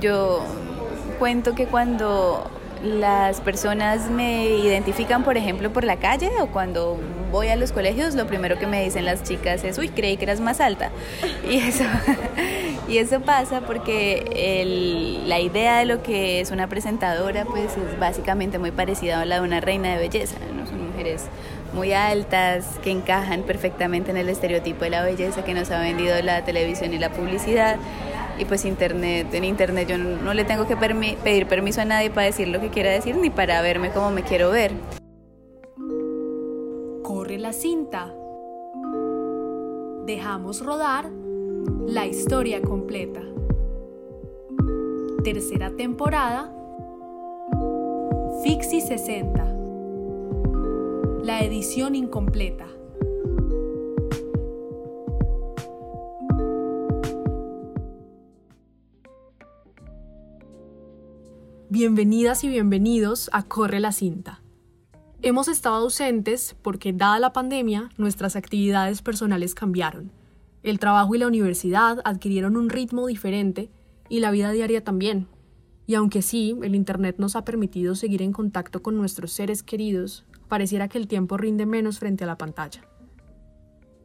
Yo cuento que cuando las personas me identifican, por ejemplo, por la calle o cuando voy a los colegios, lo primero que me dicen las chicas es, uy, creí que eras más alta. Y eso, y eso pasa porque la idea de lo que es una presentadora, pues es básicamente muy parecida a la de una reina de belleza. ¿no? Son mujeres muy altas, que encajan perfectamente en el estereotipo de la belleza que nos ha vendido la televisión y la publicidad y pues internet, en internet yo no, le tengo que pedir permiso a nadie para decir lo que quiera decir ni para verme como me quiero ver. Corre la cinta. Dejamos rodar la historia completa. Tercera temporada. Fixi 60. La edición incompleta. Bienvenidas y bienvenidos a Corre la cinta. Hemos estado ausentes porque, dada la pandemia, nuestras actividades personales cambiaron. El trabajo y la universidad adquirieron un ritmo diferente y la vida diaria también. Y aunque sí, el Internet nos ha permitido seguir en contacto con nuestros seres queridos, pareciera que el tiempo rinde menos frente a la pantalla.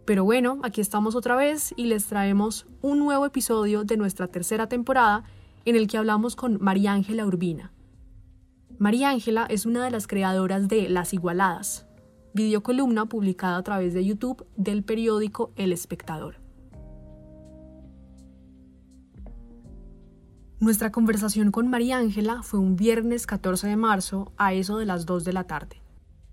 Pero bueno, aquí estamos otra vez y les traemos un nuevo episodio de nuestra tercera temporada en el que hablamos con María Ángela Urbina. María Ángela es una de las creadoras de Las Igualadas, videocolumna publicada a través de YouTube del periódico El Espectador. Nuestra conversación con María Ángela fue un viernes 14 de marzo a eso de las 2 de la tarde.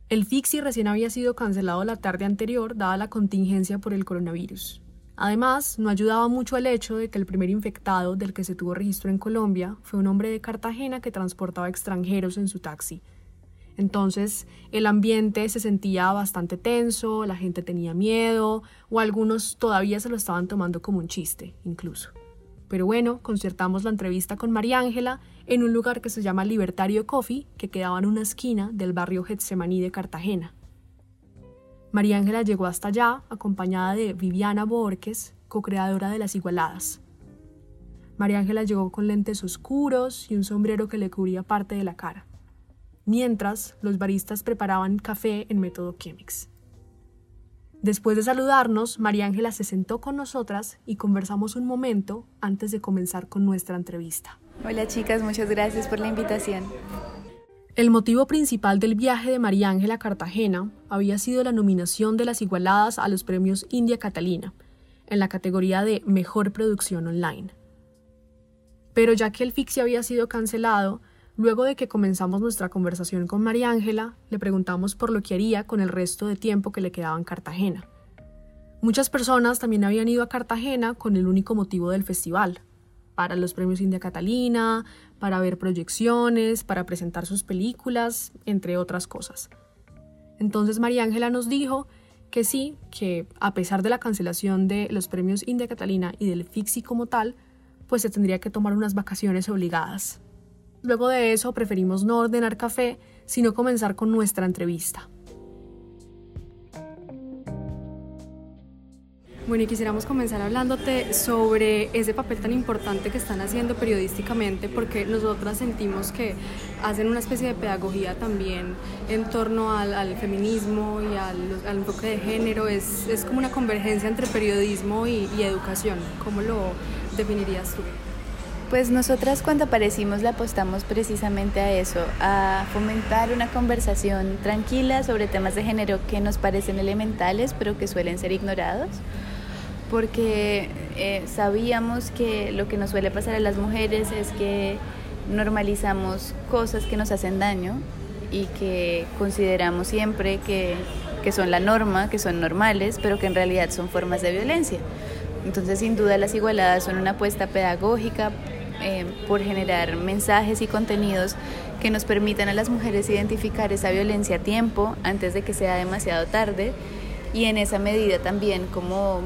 El Fixi recién había sido cancelado la tarde anterior dada la contingencia por el coronavirus. Además, no ayudaba mucho el hecho de que el primer infectado del que se tuvo registro en Colombia fue un hombre de Cartagena que transportaba extranjeros en su taxi. Entonces, el ambiente se sentía bastante tenso, la gente tenía miedo, o algunos todavía se lo estaban tomando como un chiste, incluso. Pero bueno, concertamos la entrevista con María Ángela en un lugar que se llama Libertario Coffee, que quedaba en una esquina del barrio Getsemaní de Cartagena. María Ángela llegó hasta allá acompañada de Viviana Borges, co-creadora de Las Igualadas. María Ángela llegó con lentes oscuros y un sombrero que le cubría parte de la cara, mientras los baristas preparaban café en método Chemex. Después de saludarnos, María Ángela se sentó con nosotras y conversamos un momento antes de comenzar con nuestra entrevista. Hola chicas, muchas gracias por la invitación. El motivo principal del viaje de María Ángela a Cartagena había sido la nominación de las igualadas a los premios India Catalina, en la categoría de Mejor Producción Online. Pero ya que el Fixi había sido cancelado, luego de que comenzamos nuestra conversación con María Ángela, le preguntamos por lo que haría con el resto de tiempo que le quedaba en Cartagena. Muchas personas también habían ido a Cartagena con el único motivo del festival, para los premios India Catalina, para ver proyecciones, para presentar sus películas, entre otras cosas. Entonces María Ángela nos dijo que sí, que a pesar de la cancelación de los premios India Catalina y del Fixi como tal, pues se tendría que tomar unas vacaciones obligadas. Luego de eso preferimos no ordenar café, sino comenzar con nuestra entrevista. Bueno, y quisiéramos comenzar hablándote sobre ese papel tan importante que están haciendo periodísticamente, porque nosotras sentimos que hacen una especie de pedagogía también en torno al, feminismo y al, enfoque de género. Es, es, como una convergencia entre periodismo y, y educación. ¿Cómo lo definirías tú? Pues nosotras cuando aparecimos le apostamos precisamente a eso, a fomentar una conversación tranquila sobre temas de género que nos parecen elementales pero que suelen ser ignorados porque eh, sabíamos que lo que nos suele pasar a las mujeres es que normalizamos cosas que nos hacen daño y que consideramos siempre que, son la norma, que son normales, pero que en realidad son formas de violencia. Entonces, sin duda, las igualadas son una apuesta pedagógica eh, por generar mensajes y contenidos que nos permitan a las mujeres identificar esa violencia a tiempo, antes de que sea demasiado tarde, y en esa medida también como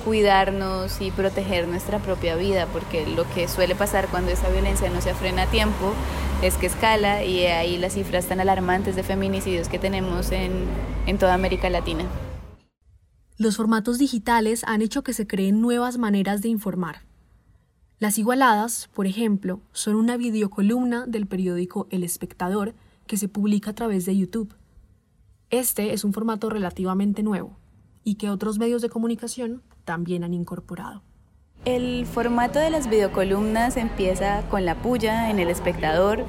cuidarnos y proteger nuestra propia vida, porque lo que suele pasar cuando esa violencia no se frena a tiempo es que escala y ahí las cifras tan alarmantes de feminicidios que tenemos en, en toda América Latina. Los formatos digitales han hecho que se creen nuevas maneras de informar. Las igualadas, por ejemplo, son una videocolumna del periódico El Espectador que se publica a través de YouTube. Este es un formato relativamente nuevo y que otros medios de comunicación también han incorporado. El formato de las videocolumnas empieza con la puya en El Espectador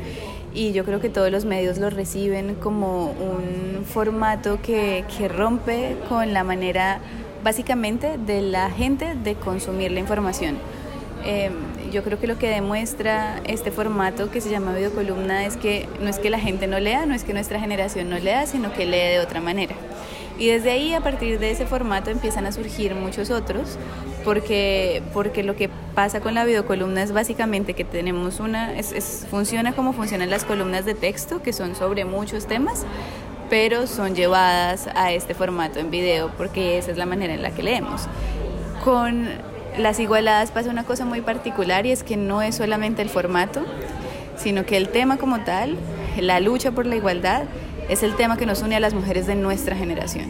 y yo creo que todos los medios lo reciben como un formato que, que rompe con la manera básicamente de la gente de consumir la información. Em, yo creo que lo que demuestra este formato que se llama videocolumna es que no es que la gente no lea, no es que nuestra generación no lea, sino que lee de otra manera. Y desde ahí, a partir de ese formato, empiezan a surgir muchos otros, porque, porque lo que pasa con la videocolumna es básicamente que tenemos una, es, funciona como funcionan las columnas de texto, que son sobre muchos temas, pero son llevadas a este formato en video, porque esa es la manera en la que leemos. Con las igualadas pasa una cosa muy particular y es que no es solamente el formato, sino que el tema como tal, la lucha por la igualdad, es el tema que nos une a las mujeres de nuestra generación.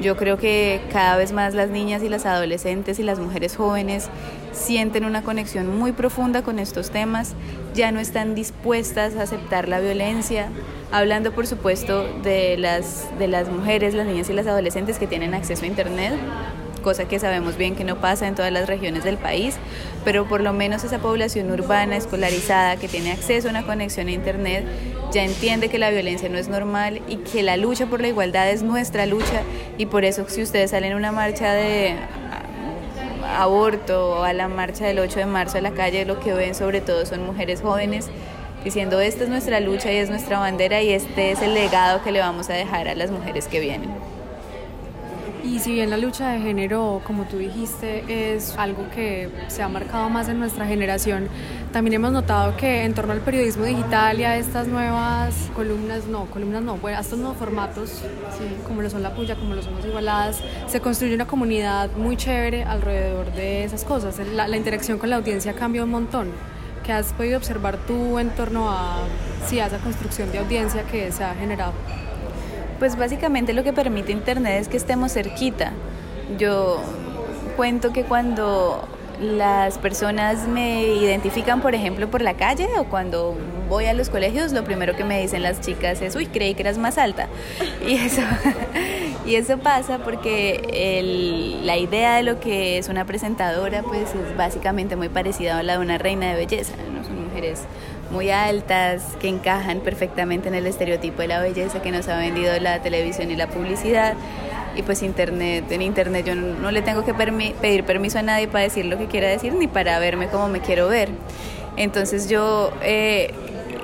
Yo creo que cada vez más las niñas y las adolescentes y las mujeres jóvenes sienten una conexión muy profunda con estos temas, ya no están dispuestas a aceptar la violencia, hablando por supuesto de las, de las mujeres, las niñas y las adolescentes que tienen acceso a Internet, cosa que sabemos bien que no pasa en todas las regiones del país, pero por lo menos esa población urbana escolarizada que tiene acceso a una conexión a Internet ya entiende que la violencia no es normal y que la lucha por la igualdad es nuestra lucha y por eso si ustedes salen a una marcha de aborto o a la marcha del 8 de marzo a la calle, lo que ven sobre todo son mujeres jóvenes diciendo esta es nuestra lucha y es nuestra bandera y este es el legado que le vamos a dejar a las mujeres que vienen. Y si bien la lucha de género, como tú dijiste, es algo que se ha marcado más en nuestra generación, también hemos notado que en torno al periodismo digital y a estas nuevas columnas, no, columnas no, bueno, a estos nuevos formatos, como lo son la puya, como lo son las igualadas, se construye una comunidad muy chévere alrededor de esas cosas. La, la interacción con la audiencia cambia un montón. ¿Qué has podido observar tú en torno a, sí, a esa construcción de audiencia que se ha generado? Pues básicamente lo que permite Internet es que estemos cerquita. Yo cuento que cuando las personas me identifican, por ejemplo, por la calle o cuando voy a los colegios, lo primero que me dicen las chicas es, uy, creí que eras más alta. Y eso, y eso pasa porque la idea de lo que es una presentadora, pues es básicamente muy parecida a la de una reina de belleza. ¿no? Son mujeres muy altas, que encajan perfectamente en el estereotipo de la belleza que nos ha vendido la televisión y la publicidad. Y pues internet, en internet yo no, le tengo que pedir permiso a nadie para decir lo que quiera decir ni para verme como me quiero ver. Entonces yo eh,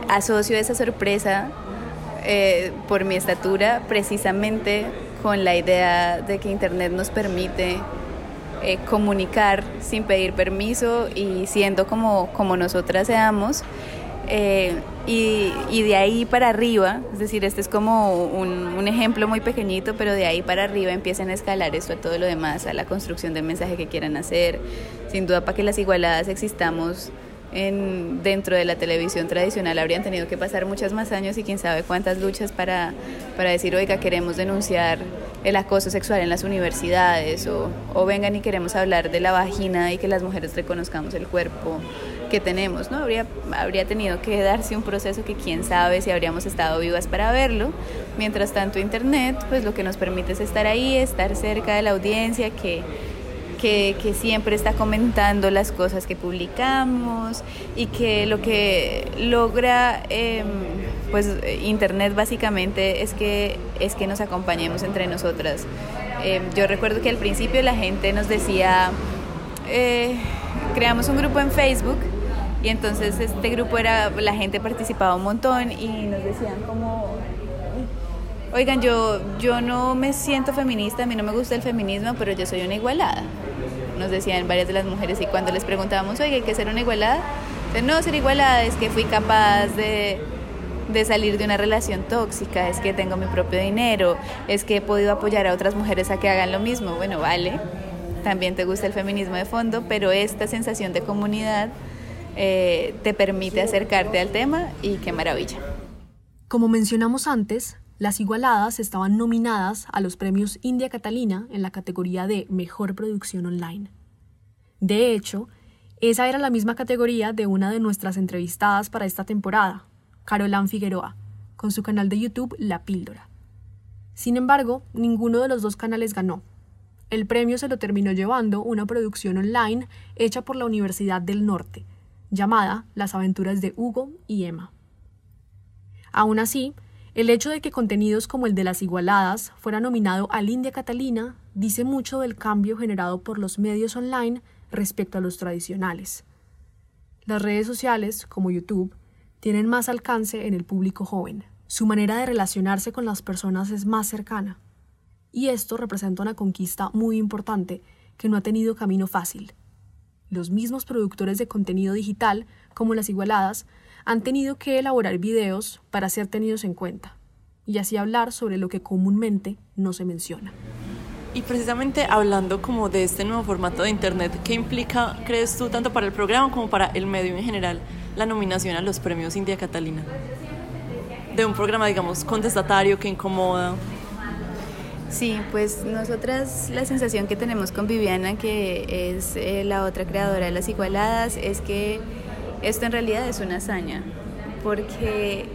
asocio esa sorpresa eh, por mi estatura precisamente con la idea de que internet nos permite eh, comunicar sin pedir permiso y siendo como, como nosotras seamos eh, y, de ahí para arriba, es decir, este es como un, ejemplo muy pequeñito, pero de ahí para arriba empiezan a escalar esto a todo lo demás, a la construcción del mensaje que quieran hacer. Sin duda, para que las igualadas existamos en, dentro de la televisión tradicional habrían tenido que pasar muchos más años y quién sabe cuántas luchas para, para decir, oiga, queremos denunciar el acoso sexual en las universidades o, o vengan y queremos hablar de la vagina y que las mujeres reconozcamos el cuerpo que tenemos, ¿no? Habría, habría tenido que darse un proceso que quién sabe si habríamos estado vivas para verlo. Mientras tanto, Internet, pues lo que nos permite es estar ahí, estar cerca de la audiencia que que, siempre está comentando las cosas que publicamos y que lo que logra em, pues internet básicamente es que es que nos acompañemos entre nosotras em, yo recuerdo que al principio la gente nos decía eh, creamos un grupo en Facebook y entonces este grupo era la gente participaba un montón y nos decían como Oigan, yo, yo no me siento feminista, a mí no me gusta el feminismo, pero yo soy una igualada nos decían varias de las mujeres y cuando les preguntábamos, oye, ¿hay que ser una igualada? no, ser igualada es que fui capaz de, de salir de una relación tóxica, es que tengo mi propio dinero, es que he podido apoyar a otras mujeres a que hagan lo mismo. Bueno, vale, también te gusta el feminismo de fondo, pero esta sensación de comunidad eh, te permite acercarte al tema y qué maravilla. Como mencionamos antes, las igualadas estaban nominadas a los premios India Catalina en la categoría de Mejor Producción Online. De hecho, Esa era la misma categoría de una de nuestras entrevistadas para esta temporada, Carolán Figueroa, con su canal de YouTube La Píldora. Sin embargo, ninguno de los dos canales ganó. El premio se lo terminó llevando una producción online hecha por la Universidad del Norte, llamada Las aventuras de Hugo y Emma. Aún así, el hecho de que contenidos como el de las igualadas fuera nominado al India Catalina dice mucho del cambio generado por los medios online respecto a los tradicionales. Las redes sociales, como YouTube, tienen más alcance en el público joven. Su manera de relacionarse con las personas es más cercana. Y esto representa una conquista muy importante que no ha tenido camino fácil. Los mismos productores de contenido digital, como las igualadas, han tenido que elaborar videos para ser tenidos en cuenta y así hablar sobre lo que comúnmente no se menciona. Y precisamente hablando como de este nuevo formato de Internet, ¿qué implica, crees tú, tanto para el programa como para el medio en general, la nominación a los premios India Catalina? De un programa, digamos, contestatario que incomoda. Sí, pues nosotras la sensación que tenemos con Viviana, que es eh, la otra creadora de Las Igualadas, es que esto en realidad es una hazaña, porque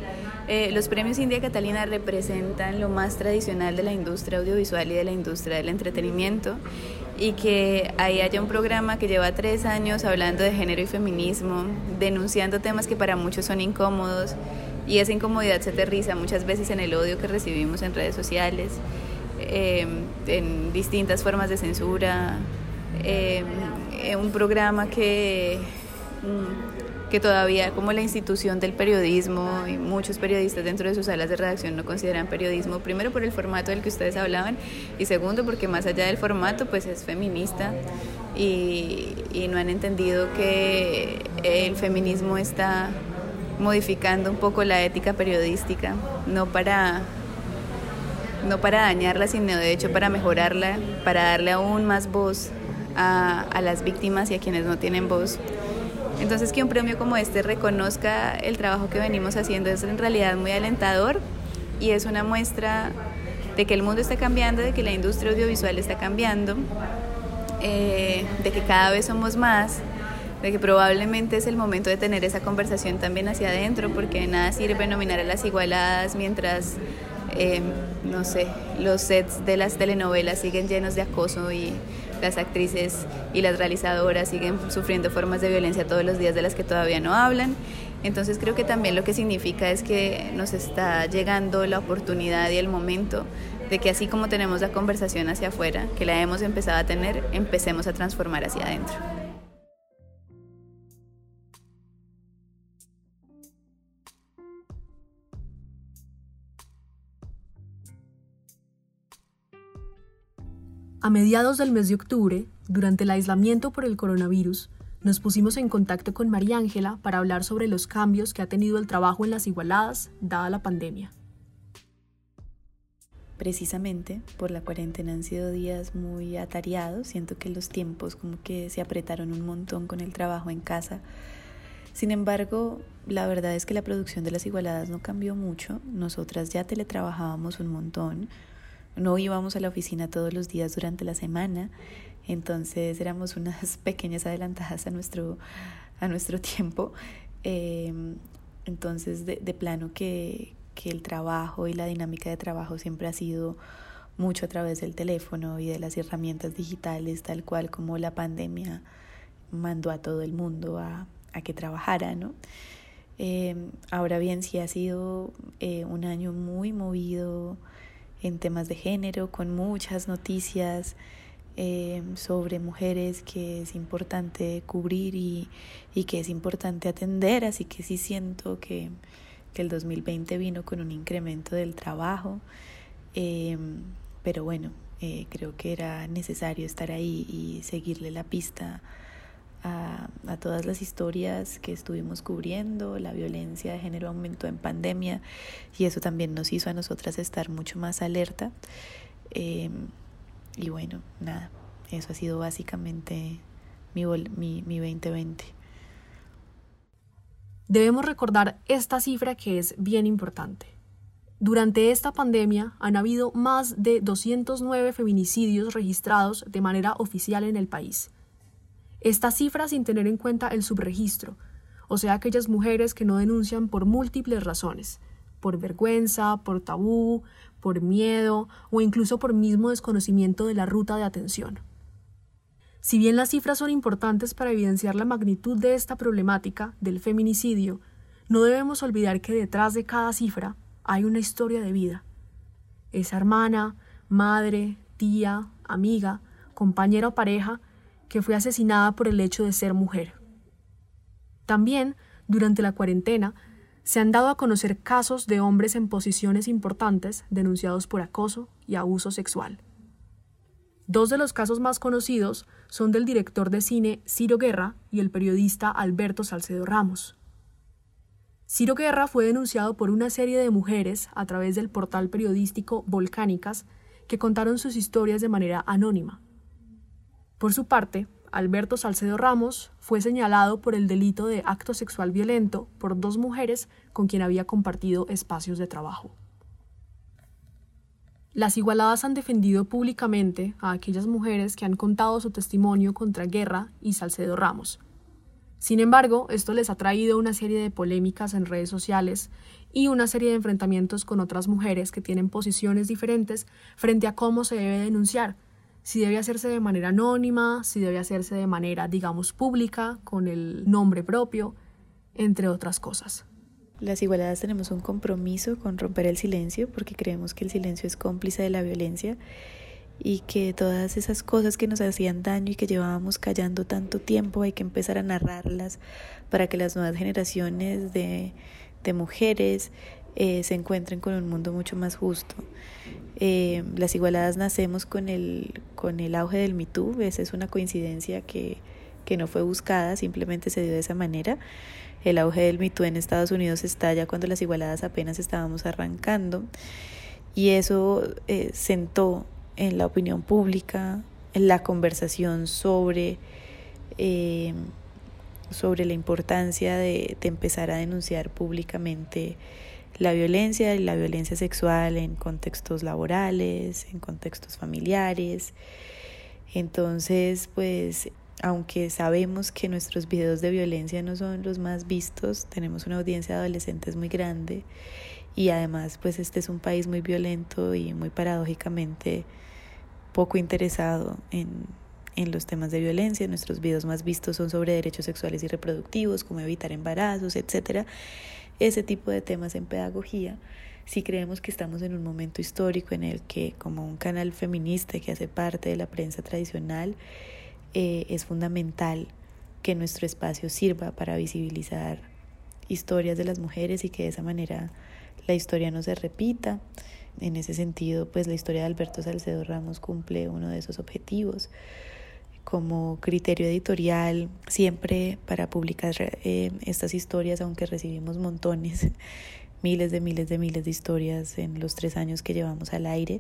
eh, los premios India Catalina representan lo más tradicional de la industria audiovisual y de la industria del entretenimiento y que ahí haya un programa que lleva tres años hablando de género y feminismo, denunciando temas que para muchos son incómodos y esa incomodidad se aterriza muchas veces en el odio que recibimos en redes sociales, eh, en distintas formas de censura, eh, un programa que... Mm, que todavía como la institución del periodismo y muchos periodistas dentro de sus salas de redacción no consideran periodismo, primero por el formato del que ustedes hablaban y segundo porque más allá del formato pues es feminista y, y no han entendido que el feminismo está modificando un poco la ética periodística, no para no para dañarla, sino de hecho para mejorarla, para darle aún más voz a, a las víctimas y a quienes no tienen voz. Entonces que un premio como este reconozca el trabajo que venimos haciendo es en realidad muy alentador y es una muestra de que el mundo está cambiando, de que la industria audiovisual está cambiando, eh, de que cada vez somos más, de que probablemente es el momento de tener esa conversación también hacia adentro, porque nada sirve nominar a las igualadas mientras, eh, no sé, los sets de las telenovelas siguen llenos de acoso y las actrices y las realizadoras siguen sufriendo formas de violencia todos los días de las que todavía no hablan. Entonces creo que también lo que significa es que nos está llegando la oportunidad y el momento de que así como tenemos la conversación hacia afuera, que la hemos empezado a tener, empecemos a transformar hacia adentro. A mediados del mes de octubre, durante el aislamiento por el coronavirus, nos pusimos en contacto con María Ángela para hablar sobre los cambios que ha tenido el trabajo en las igualadas dada la pandemia. Precisamente por la cuarentena han sido días muy atareados, siento que los tiempos como que se apretaron un montón con el trabajo en casa. Sin embargo, la verdad es que la producción de las igualadas no cambió mucho, nosotras ya teletrabajábamos un montón, no íbamos a la oficina todos los días durante la semana, entonces éramos unas pequeñas adelantadas a nuestro, a nuestro tiempo. Em, entonces, de, de plano que, que el trabajo y la dinámica de trabajo siempre ha sido mucho a través del teléfono y de las herramientas digitales, tal cual como la pandemia mandó a todo el mundo a, a que trabajara, ¿no? Em, ahora bien, sí ha sido eh, un año muy movido en temas de género, con muchas noticias eh, sobre mujeres que es importante cubrir y, y, que es importante atender, así que sí siento que, que el 2020 vino con un incremento del trabajo, eh, pero bueno, eh, creo que era necesario estar ahí y seguirle la pista a, todas las historias que estuvimos cubriendo. La violencia de género aumentó en pandemia y eso también nos hizo a nosotras estar mucho más alerta. Eh, y bueno, nada, eso ha sido básicamente mi, mi, mi 2020. Debemos recordar esta cifra que es bien importante. Durante esta pandemia han habido más de 209 feminicidios registrados de manera oficial en el país Esta cifra sin tener en cuenta el subregistro, o sea, aquellas mujeres que no denuncian por múltiples razones, por vergüenza, por tabú, por miedo o incluso por mismo desconocimiento de la ruta de atención. Si bien las cifras son importantes para evidenciar la magnitud de esta problemática del feminicidio, no debemos olvidar que detrás de cada cifra hay una historia de vida. Esa hermana, madre, tía, amiga, compañera o pareja que fue asesinada por el hecho de ser mujer. También, durante la cuarentena, se han dado a conocer casos de hombres en posiciones importantes denunciados por acoso y abuso sexual. Dos de los casos más conocidos son del director de cine Ciro Guerra y el periodista Alberto Salcedo Ramos. Ciro Guerra fue denunciado por una serie de mujeres a través del portal periodístico Volcánicas que contaron sus historias de manera anónima. Por su parte, Alberto Salcedo Ramos fue señalado por el delito de acto sexual violento por dos mujeres con quien había compartido espacios de trabajo. Las igualadas han defendido públicamente a aquellas mujeres que han contado su testimonio contra Guerra y Salcedo Ramos. Sin embargo, esto les ha traído una serie de polémicas en redes sociales y una serie de enfrentamientos con otras mujeres que tienen posiciones diferentes frente a cómo se debe denunciar, si debe hacerse de manera anónima, si debe hacerse de manera, digamos, pública, con el nombre propio, entre otras cosas. Las igualadas tenemos un compromiso con romper el silencio porque creemos que el silencio es cómplice de la violencia y que todas esas cosas que nos hacían daño y que llevábamos callando tanto tiempo hay que empezar a narrarlas para que las nuevas generaciones de, de mujeres eh, se encuentren con un mundo mucho más justo. Eh, las igualadas nacemos con el, con el auge del MeToo, esa es una coincidencia que, que no fue buscada, simplemente se dio de esa manera. El auge del MeToo en Estados Unidos estalla cuando las igualadas apenas estábamos arrancando y eso eh, sentó en la opinión pública, en la conversación sobre, sobre la importancia de, de empezar a denunciar públicamente la violencia y la violencia sexual en contextos laborales, en contextos familiares. Entonces, pues, aunque sabemos que nuestros videos de violencia no son los más vistos, tenemos una audiencia de adolescentes muy grande y además, pues, este es un país muy violento y muy paradójicamente poco interesado en, en los temas de violencia. Nuestros videos más vistos son sobre derechos sexuales y reproductivos, como evitar embarazos, etcétera ese tipo de temas en pedagogía, si creemos que estamos en un momento histórico en el que como un canal feminista que hace parte de la prensa tradicional, eh, es fundamental que nuestro espacio sirva para visibilizar historias de las mujeres y que de esa manera la historia no se repita. En ese sentido, pues la historia de Alberto Salcedo Ramos cumple uno de esos objetivos como criterio editorial siempre para publicar eh, estas historias, aunque recibimos montones, miles de miles de miles de historias en los tres años que llevamos al aire,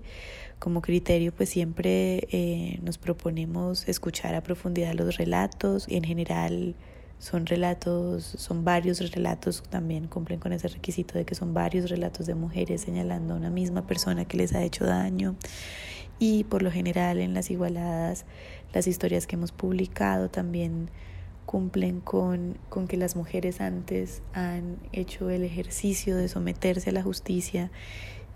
como criterio pues siempre eh, nos proponemos escuchar a profundidad los relatos. Y en general son relatos, son varios relatos, también cumplen con ese requisito de que son varios relatos de mujeres señalando a una misma persona que les ha hecho daño y por lo general en las igualadas las historias que hemos publicado también cumplen con, con que las mujeres antes han hecho el ejercicio de someterse a la justicia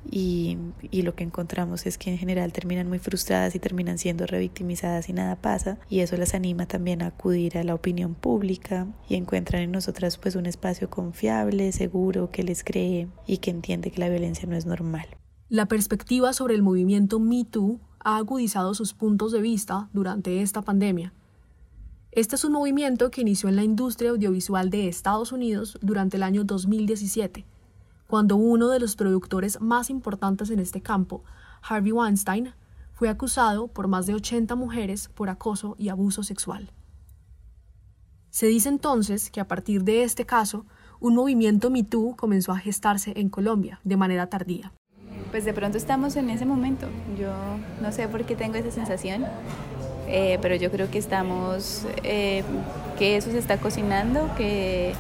y, y, lo que encontramos es que en general terminan muy frustradas y terminan siendo revictimizadas y nada pasa y eso las anima también a acudir a la opinión pública y encuentran en nosotras pues un espacio confiable, seguro, que les cree y que entiende que la violencia no es normal. La perspectiva sobre el movimiento MeToo ha agudizado sus puntos de vista durante esta pandemia. Este es un movimiento que inició en la industria audiovisual de Estados Unidos durante el año 2017, cuando uno de los productores más importantes en este campo, Harvey Weinstein, fue acusado por más de 80 mujeres por acoso y abuso sexual. Se dice entonces que a partir de este caso, un movimiento MeToo comenzó a gestarse en Colombia de manera tardía pues de pronto estamos en ese momento. Yo no sé por qué tengo esa sensación, eh, pero yo creo que estamos, eh, que eso se está cocinando, que,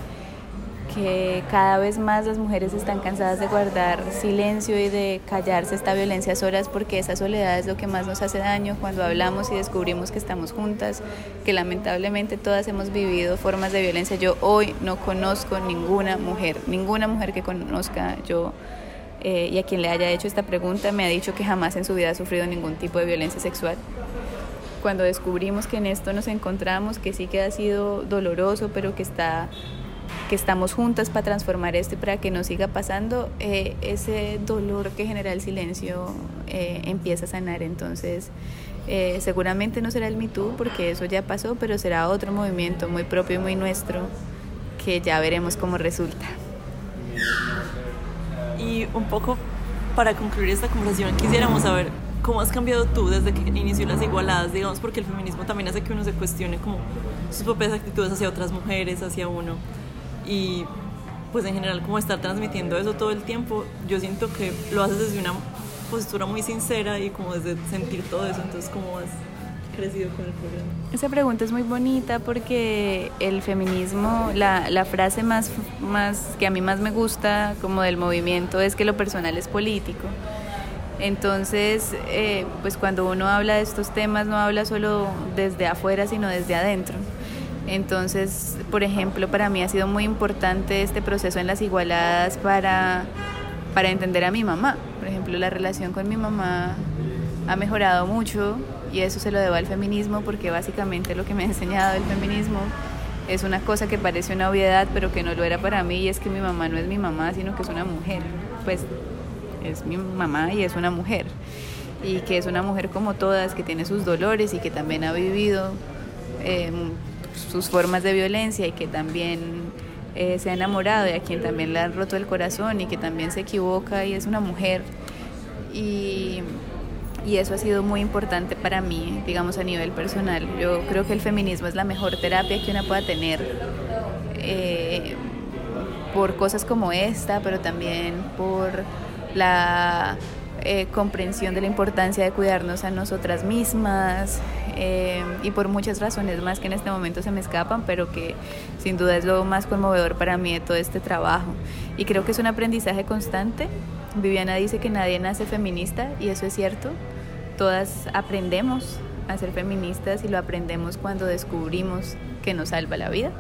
que cada vez más las mujeres están cansadas de guardar silencio y de callarse esta violencia a solas porque esa soledad es lo que más nos hace daño cuando hablamos y descubrimos que estamos juntas, que lamentablemente todas hemos vivido formas de violencia. Yo hoy no conozco ninguna mujer, ninguna mujer que conozca yo eh, y a quien le haya hecho esta pregunta me ha dicho que jamás en su vida ha sufrido ningún tipo de violencia sexual. Cuando descubrimos que en esto nos encontramos, que sí que ha sido doloroso, pero que está que estamos juntas para transformar esto para que no siga pasando, eh, ese dolor que genera el silencio eh, empieza a sanar. Entonces, seguramente no será el Me Too, porque eso ya pasó, pero será otro movimiento muy propio y muy nuestro que ya veremos cómo resulta. Un poco para concluir esta conversación, quisiéramos saber cómo has cambiado tú desde que inició las igualadas, digamos, porque el feminismo también hace que uno se cuestione como sus propias actitudes hacia otras mujeres, hacia uno. Y pues en general como estar transmitiendo eso todo el tiempo, yo siento que lo haces desde una postura muy sincera y como desde sentir todo eso, entonces cómo has crecido con el programa? Esa pregunta es muy bonita porque el feminismo, la, la, frase más, más que a mí más me gusta como del movimiento es que lo personal es político. Entonces, eh, pues cuando uno habla de estos temas no habla solo desde afuera, sino desde adentro. Entonces, por ejemplo, para mí ha sido muy importante este proceso en las igualadas para, para entender a mi mamá. Por ejemplo, la relación con mi mamá ha mejorado mucho y eso se lo debo al feminismo porque básicamente lo que me ha enseñado el feminismo es una cosa que parece una obviedad pero que no lo era para mí y es que mi mamá no es mi mamá sino que es una mujer. Pues es mi mamá y es una mujer. Y que es una mujer como todas que tiene sus dolores y que también ha vivido em, sus formas de violencia y que también eh, se ha enamorado y a quien también le ha roto el corazón y que también se equivoca y es una mujer. Y y eso ha sido muy importante para mí, digamos a nivel personal. Yo creo que el feminismo es la mejor terapia que una pueda tener eh, por cosas como esta, pero también por la eh, comprensión de la importancia de cuidarnos a nosotras mismas eh, y por muchas razones más que en este momento se me escapan, pero que sin duda es lo más conmovedor para mí de todo este trabajo. Y creo que es un aprendizaje constante. Viviana dice que nadie nace feminista y eso es cierto todas aprendemos a ser feministas y lo aprendemos cuando descubrimos que nos salva la vida.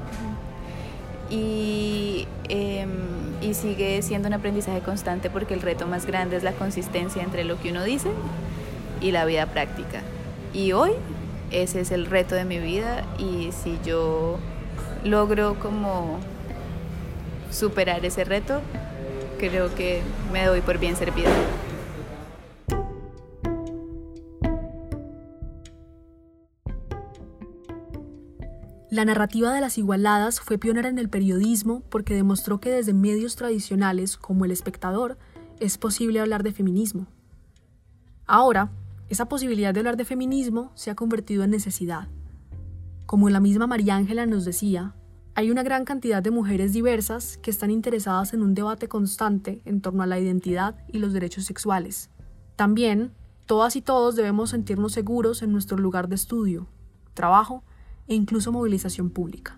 Y, em, y, sigue siendo un aprendizaje constante porque el reto más grande es la consistencia entre lo que uno dice y la vida práctica. Y hoy ese es el reto de mi vida y si yo logro como superar ese reto, creo que me doy por bien servida. La narrativa de las igualadas fue pionera en el periodismo porque demostró que desde medios tradicionales como El Espectador es posible hablar de feminismo. Ahora, esa posibilidad de hablar de feminismo se ha convertido en necesidad. Como la misma María Ángela nos decía, hay una gran cantidad de mujeres diversas que están interesadas en un debate constante en torno a la identidad y los derechos sexuales. También, todas y todos debemos sentirnos seguros en nuestro lugar de estudio, trabajo e incluso movilización pública.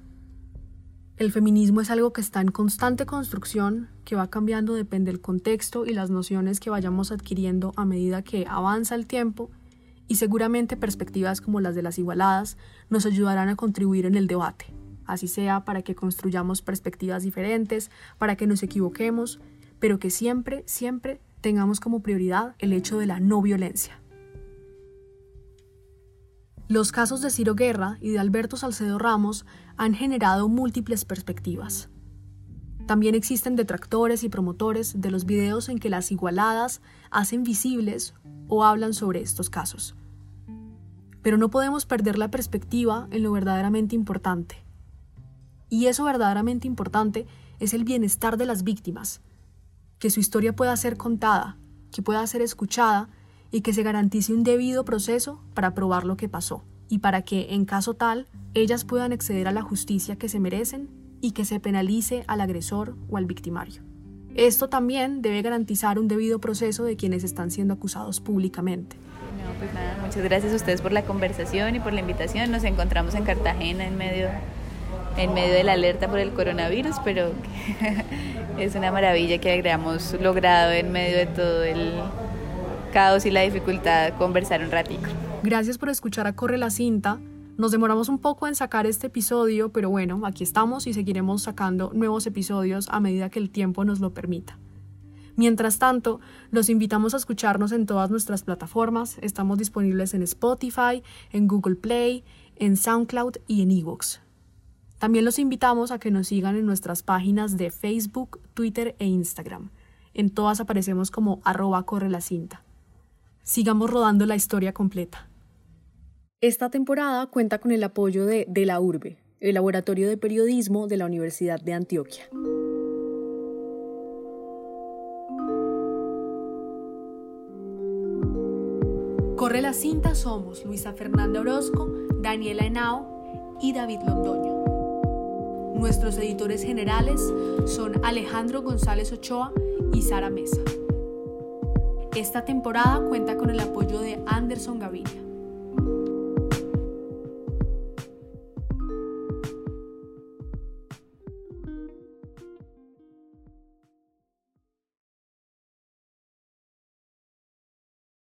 El feminismo es algo que está en constante construcción, que va cambiando depende del contexto y las nociones que vayamos adquiriendo a medida que avanza el tiempo y seguramente perspectivas como las de las igualadas nos ayudarán a contribuir en el debate, así sea para que construyamos perspectivas diferentes, para que nos equivoquemos, pero que siempre, siempre tengamos como prioridad el hecho de la no violencia. Los casos de Ciro Guerra y de Alberto Salcedo Ramos han generado múltiples perspectivas. También existen detractores y promotores de los videos en que las igualadas hacen visibles o hablan sobre estos casos. Pero no podemos perder la perspectiva en lo verdaderamente importante. Y eso verdaderamente importante es el bienestar de las víctimas, que su historia pueda ser contada, que pueda ser escuchada y que se garantice un debido proceso para probar lo que pasó y para que, en caso tal, ellas puedan acceder a la justicia que se merecen y que se penalice al agresor o al victimario. Esto también debe garantizar un debido proceso de quienes están siendo acusados públicamente. pues muchas gracias a ustedes por la conversación y por la invitación. Nos encontramos en Cartagena en medio en medio de la alerta por el coronavirus, pero es una maravilla que hayamos logrado en medio de todo el caos y la dificultad conversar un ratito. Gracias por escuchar a Corre la Cinta. Nos demoramos un poco en sacar este episodio, pero bueno, aquí estamos y seguiremos sacando nuevos episodios a medida que el tiempo nos lo permita. Mientras tanto, los invitamos a escucharnos en todas nuestras plataformas. Estamos disponibles en Spotify, en Google Play, en SoundCloud y en Evox. También los invitamos a que nos sigan en nuestras páginas de Facebook, Twitter e Instagram. En todas aparecemos como arroba corre la cinta. Sigamos rodando la historia completa. Esta temporada cuenta con el apoyo de De la Urbe, el laboratorio de periodismo de la Universidad de Antioquia. Corre la cinta somos Luisa Fernanda Orozco, Daniela Henao y David Londoño. Nuestros editores generales son Alejandro González Ochoa y Sara Mesa. Esta temporada cuenta con el apoyo de Anderson Gaviria.